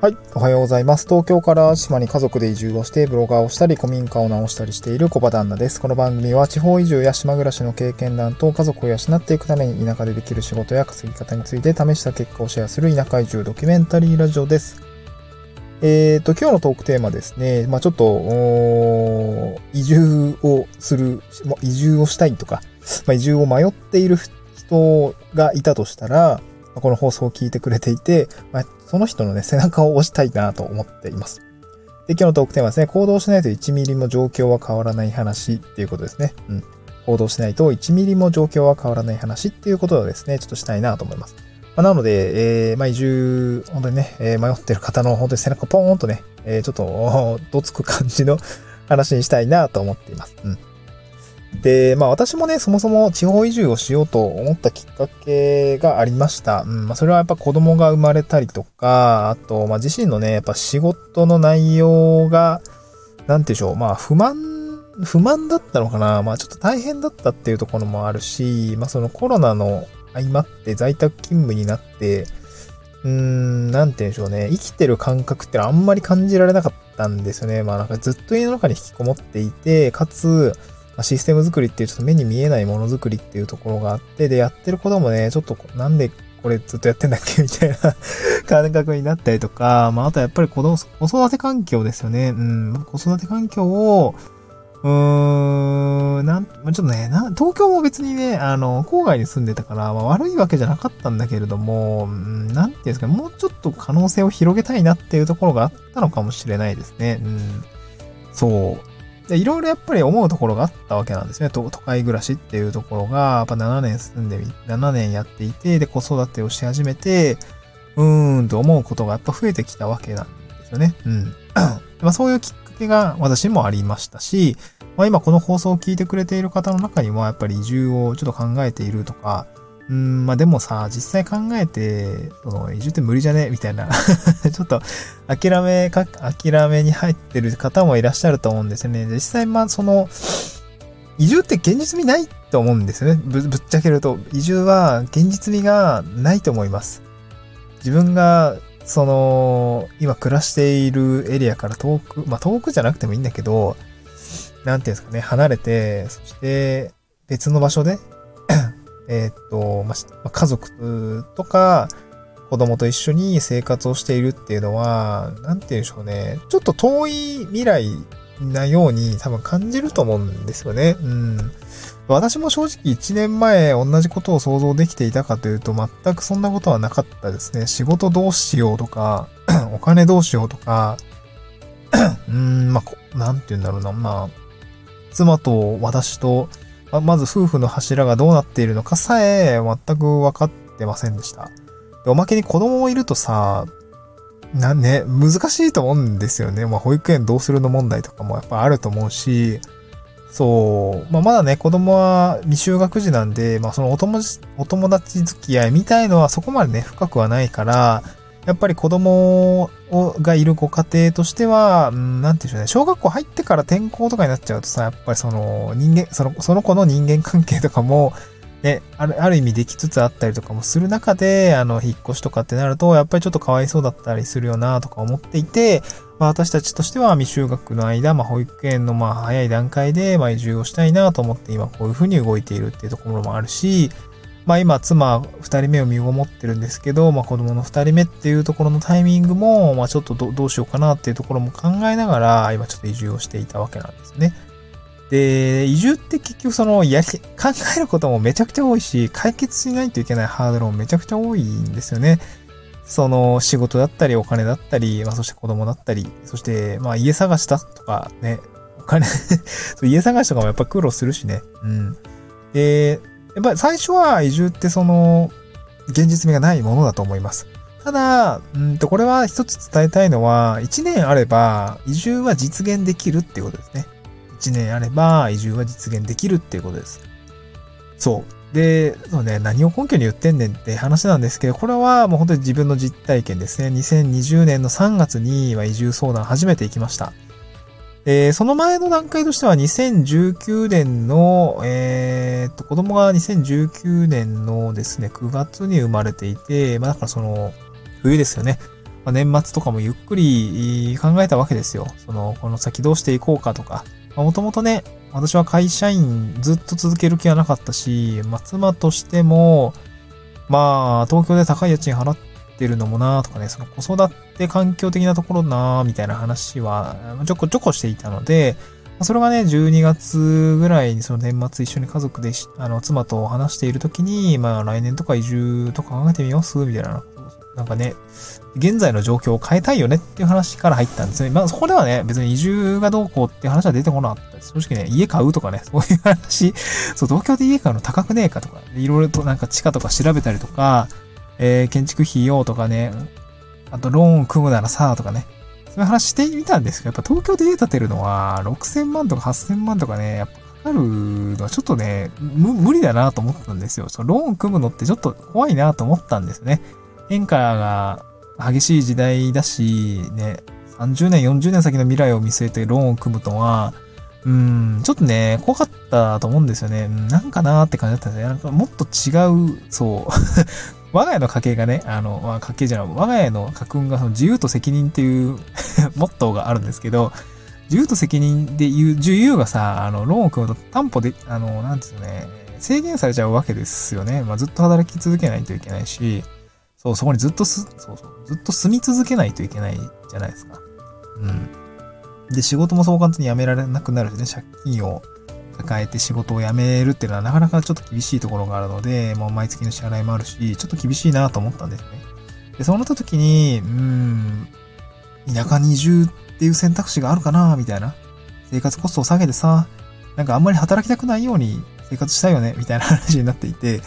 はい。おはようございます。東京から島に家族で移住をして、ブロガーをしたり、古民家を直したりしている小場旦那です。この番組は地方移住や島暮らしの経験談と家族を養っていくために田舎でできる仕事や稼ぎ方について試した結果をシェアする田舎移住ドキュメンタリーラジオです。えーと、今日のトークテーマですね。まあちょっと、移住をする、移住をしたいとか、まあ移住を迷っている人がいたとしたら、この放送を聞いてくれていて、まあ、その人のね、背中を押したいなと思っています。で、今日のトークテーマですね、行動しないと1ミリも状況は変わらない話っていうことですね。うん。行動しないと1ミリも状況は変わらない話っていうことをですね、ちょっとしたいなと思います。まあ、なので、えー、まあ、移住、本当にね、えー迷ってる方の本当に背中ポーンとね、えーちょっと、どつく感じの話にしたいなと思っています。うん。で、まあ私もね、そもそも地方移住をしようと思ったきっかけがありました。うん、まあそれはやっぱ子供が生まれたりとか、あと、まあ自身のね、やっぱ仕事の内容が、なんていうんでしょう、まあ不満、不満だったのかなまあちょっと大変だったっていうところもあるし、まあそのコロナの相まって在宅勤務になって、うーん、なんて言うんでしょうね。生きてる感覚ってあんまり感じられなかったんですよね。まあなんかずっと家の中に引きこもっていて、かつ、まシステム作りっていうちょっと目に見えないものづくりっていうところがあって、で、やってることもね、ちょっとなんでこれずっとやってんだっけ？みたいな感覚になったりとか、まああとはやっぱり子供、子育て環境ですよね。うん、子育て環境を、うーん、なん、まちょっとね、な、東京も別にね、あの、郊外に住んでたから、まあ悪いわけじゃなかったんだけれども、うんなんていうんですか、もうちょっと可能性を広げたいなっていうところがあったのかもしれないですね。うん。そう。で、いろいろやっぱり思うところがあったわけなんですね。都会暮らしっていうところが、やっぱ7年住んでみ、7年やっていて、で、子育てをし始めて、うーんと思うことがやっぱ増えてきたわけなんですよね。うん。まあそういうきっかけが私もありましたし、まあ今この放送を聞いてくれている方の中にもやっぱり移住をちょっと考えているとか、うん、まあでもさ、実際考えて、その移住って無理じゃね？みたいな、ちょっと諦めか、諦めに入ってる方もいらっしゃると思うんですよね。実際まあその、移住って現実味ないと思うんですよね。ぶぶっちゃけると。移住は現実味がないと思います。自分が、その、今暮らしているエリアから遠く、まあ遠くじゃなくてもいいんだけど、なんていうんですかね、離れて、そして別の場所で、えーっと、ま家族とか、子供と一緒に生活をしているっていうのは、なんて言うんでしょうね。ちょっと遠い未来なように多分感じると思うんですよね。うん。私も正直1年前同じことを想像できていたかというと全くそんなことはなかったですね。仕事どうしようとか、お金どうしようとか、うーん、まあ、なんて言うんだろうな。まあ、妻と私と、ままず夫婦の柱がどうなっているのかさえ全く分かってませんでした。でおまけに子供もいるとさ、なね、難しいと思うんですよね。まあ、保育園どうするの問題とかもやっぱあると思うし、そう、まあ、まだね、子供は未就学児なんで、まあ、そのお友、お友達付き合いみたいのはそこまでね、深くはないから、やっぱり子供をがいるご家庭としては、うんなんていうんでしょうね、小学校入ってから転校とかになっちゃうとさ、やっぱりその人間、その、その子の人間関係とかも、ね、ある、ある意味できつつあったりとかもする中で、あの、引っ越しとかってなると、やっぱりちょっとかわいそうだったりするよなとか思っていて、まあ私たちとしては未就学の間、まあ保育園のまあ早い段階で、まあ移住をしたいなと思って今こういうふうに動いているっていうところもあるし、まあ今妻二人目を身ごもってるんですけど、まあ子供の二人目っていうところのタイミングも、まあちょっとどうしようかなっていうところも考えながら、今ちょっと移住をしていたわけなんですね。で、移住って結局その、やり、考えることもめちゃくちゃ多いし、解決しないといけないハードルもめちゃくちゃ多いんですよね。その、仕事だったり、お金だったり、まあそして子供だったり、そして、まあ家探しだとかね、お金 家探しとかもやっぱ苦労するしね。うん。で、やっぱり最初は移住ってその、現実味がないものだと思います。ただ、うんと、これは一つ伝えたいのは、1年あれば、移住は実現できるっていうことですね。1年あれば、移住は実現できるっていうことです。そう。で、そうね、何を根拠に言ってんねんって話なんですけど、これはもう本当に自分の実体験ですね。2020年の3月には移住相談初めて行きました。えーその前の段階としては2019年の、えーと、子供が2019年のですね、9月に生まれていて、まあだからその、冬ですよね。まあ、年末とかもゆっくり考えたわけですよ。その、この先どうしていこうかとか。もともとね、私は会社員ずっと続ける気はなかったし、まあ、妻としても、まあ、東京で高い家賃払っててるのもなとかね、その子育て環境的なところなみたいな話はちょこちょこしていたので、それがね、12月ぐらいにその年末一緒に家族で、あの、妻と話しているときに、まあ来年とか移住とか考えてみます？みたいななんかね、現在の状況を変えたいよねっていう話から入ったんですね。まあそこではね、別に移住がどうこうって話は出てこなかったです。正直ね、家買うとかね、そういう話、そう、東京で家買うの高くねえかとか、いろいろとなんか地価とか調べたりとか、えー、建築費用とかね、あとローンを組むならさ、とかね、そういう話してみたんですけど、やっぱ東京で家建てるのは6000万とか8000万とかね、やっぱかかるのはちょっとね、無理だなと思ったんですよ。そのローン組むのってちょっと怖いなと思ったんですね。変化が激しい時代だし、ね、30年、40年先の未来を見据えてローンを組むとは、うん、ちょっとね、怖かったと思うんですよね。なんかなーって感じだったんですね。なんかもっと違う、そう。我が家の家系がね、あの、まあ、家系じゃない、我が家の家訓がその自由と責任っていう モットーがあるんですけど、自由と責任で言う、自由がさ、あの、ローンを組むと担保で、あの、なんですよね、制限されちゃうわけですよね。まあ、ずっと働き続けないといけないし、そう、そこにずっとす、そうそう、ずっと住み続けないといけないじゃないですか。うん。で、仕事もそう簡単に辞められなくなるしね、借金を抱えて仕事を辞めるっていうのはなかなかちょっと厳しいところがあるので、もう毎月の支払いもあるし、ちょっと厳しいなと思ったんですね。で、そうなった時に、うーん、田舎に移住っていう選択肢があるかなみたいな。生活コストを下げてさ、なんかあんまり働きたくないように生活したいよねみたいな話になっていて、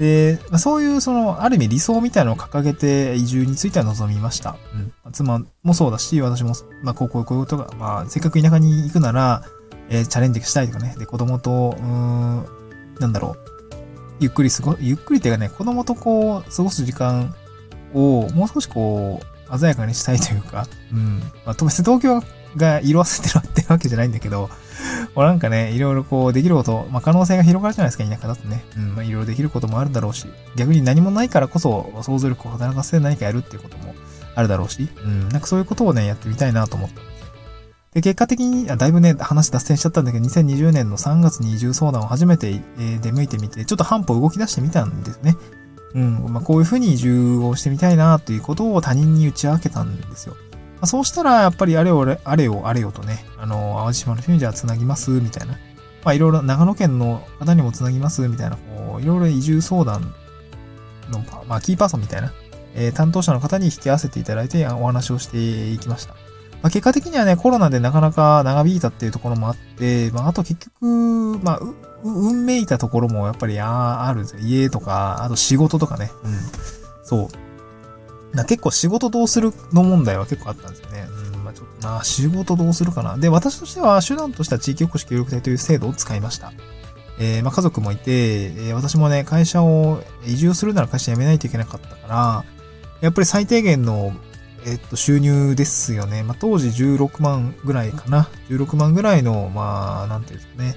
で、まあ、そういうその、ある意味理想みたいなのを掲げて移住については望みました。うん。妻もそうだし、私も、まあ、こういうことが、まあ、せっかく田舎に行くなら、えー、チャレンジしたいとかね。で、子供と、うん、なんだろう。ゆっくり過ご、ゆっくりっていうかね、子供とこう、過ごす時間を、もう少しこう、鮮やかにしたいというか、うん。まあ、別に東京が色あせてるってわけじゃないんだけど、もうなんかね、いろいろこうできること、まあ、可能性が広がるじゃないですか、田舎だとね。うん、まあ、いろいろできることもあるだろうし、逆に何もないからこそ想像力を働かせて何かやるっていうこともあるだろうし、うん、なんかそういうことをね、やってみたいなと思ったんで。で、結果的に、あだいぶね、話脱線しちゃったんだけど、2020年の3月に移住相談を初めて、えー、出向いてみて、ちょっと半歩動き出してみたんですね。うん、まあ、こういうふうに移住をしてみたいなということを他人に打ち明けたんですよ。まあ、そうしたら、やっぱりあれを、あれを、あれよとね、あの、淡路島の人にじゃあ繋ぎます、みたいな。まあ、いろいろ、長野県の方にも繋ぎます、みたいな、こう、いろいろ移住相談の、まあ、キーパーソンみたいな、えー、担当者の方に引き合わせていただいてお話をしていきました。まあ、結果的にはね、コロナでなかなか長引いたっていうところもあって、まあ、あと結局、まあ、運命いたところもやっぱりああるんですよ。家とか、あと仕事とかね。うん。そう。な結構仕事どうするの問題は結構あったんですよね。うん、まあちょっとな、仕事どうするかな。で、私としては手段としては地域おこし協力隊という制度を使いました。えー、まあ家族もいて、えー、私もね、会社を移住するなら会社辞めないといけなかったから、やっぱり最低限の、えっと、収入ですよね。まあ当時16万ぐらいかな。16万ぐらいの、まあ、なんていうんですかね。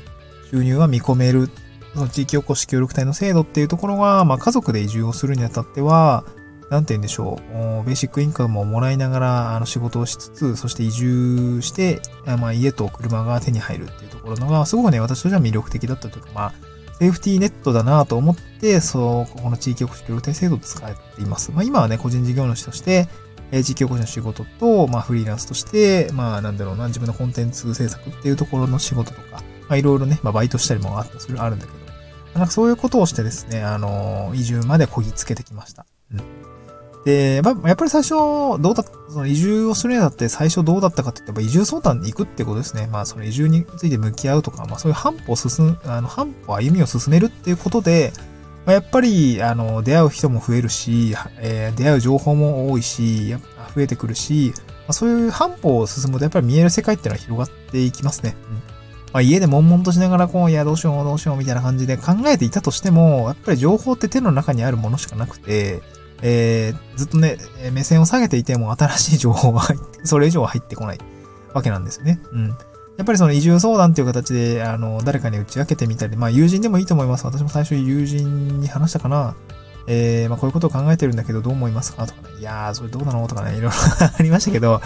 収入は見込める。その地域おこし協力隊の制度っていうところが、まあ家族で移住をするにあたっては、なんて言うんでしょう、ベーシックインカムをもらいながら、あの、仕事をしつつ、そして移住して、まあ、家と車が手に入るっていうところのが、すごくね、私としては魅力的だったというか、まあ、セーフティーネットだなと思って、そう、この地域おこし協力隊制度を使っています。まあ、今はね、個人事業主として、え地域おこしの仕事と、まあ、フリーランスとして、まあ、なんだろうな、自分のコンテンツ制作っていうところの仕事とか、まあ、いろいろね、まあ、バイトしたりもあったする、あるんだけど、なんかそういうことをしてですね、あの、移住までこぎつけてきました。うん。で、まあ、やっぱり最初、どうだ、その移住をするにあたって最初どうだったかって言ったら、移住相談に行くってことですね。まあ、その移住について向き合うとか、まあ、そういう半歩進む、あの、半歩歩みを進めるっていうことで、まあ、やっぱり、あの、出会う人も増えるし、えー、出会う情報も多いし、増えてくるし、まあ、そういう半歩を進むと、やっぱり見える世界っていうのは広がっていきますね。うんまあ、家で悶々としながら、こう、いや、どうしよう、どうしよう、みたいな感じで考えていたとしても、やっぱり情報って手の中にあるものしかなくて、えー、ずっとね、目線を下げていても新しい情報が入って、それ以上は入ってこないわけなんですよね。うん。やっぱりその移住相談っていう形で、あの、誰かに打ち明けてみたり、まあ友人でもいいと思います。私も最初友人に話したかな。えー、まあこういうことを考えてるんだけどどう思いますか？とかね、いやー、それどうなの？とかね、いろいろありましたけど、ま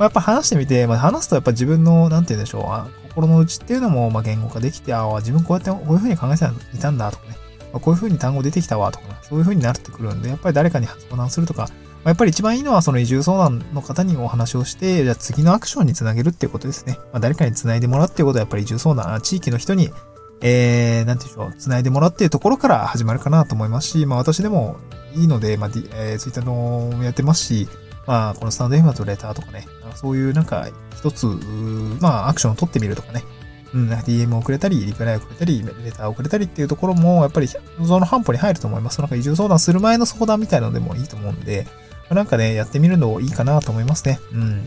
あ、やっぱ話してみて、まあ話すとやっぱ自分の、なんて言うんでしょう、あ心の内っていうのも、まあ言語化できて、ああ、自分こうやって、こういうふうに考えていたんだとかね、まあ、こういうふうに単語出てきたわとかね、そういうふうになってくるんで、やっぱり誰かに相談するとか、まあ、やっぱり一番いいのはその移住相談の方にお話をして、じゃあ次のアクションにつなげるっていうことですね。まあ、誰かにつないでもらうっていうことはやっぱり移住相談、地域の人にえー、なんていうんでしょう、繋いでもらうっているところから始まるかなと思いますし、まあ私でもいいので、まあ、えー、ツイッターのやってますし、まあこのスタンド F とレターとかね、そういうなんか一つ、まあアクションを取ってみるとかね、うん、DM をくれたり、リプライをくれたり、レターをくれたりっていうところも、やっぱりその半歩に入ると思います。なんか移住相談する前の相談みたいなのでもいいと思うんで、なんかね、やってみるのいいかなと思いますね。うん。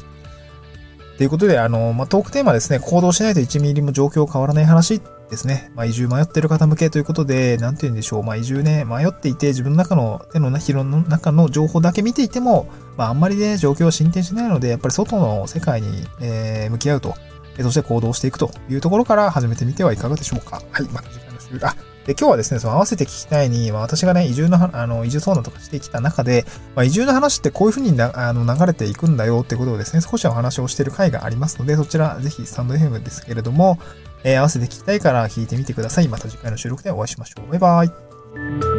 ということで、あの、まあ、トークテーマですね、行動しないと1ミリも状況変わらない話ですね。まあ、移住迷ってる方向けということで、なんて言うんでしょう。まあ、移住ね、迷っていて、自分の中の手のひらの中の情報だけ見ていても、まあ、あんまりね、状況は進展しないので、やっぱり外の世界に、えー、向き合うと、そして行動していくというところから始めてみてはいかがでしょうか。はい、また次回の終了。で、今日はですね、その合わせて聞きたいに、まあ、私がね、移住の、あの、移住相談とかしてきた中で、まあ、移住の話ってこういうふうになあの流れていくんだよってことをですね、少しお話をしている回がありますので、そちら、ぜひスタンド FM ですけれども、えー、合わせて聞きたいから聞いてみてください。また次回の収録でお会いしましょう。バイバイ。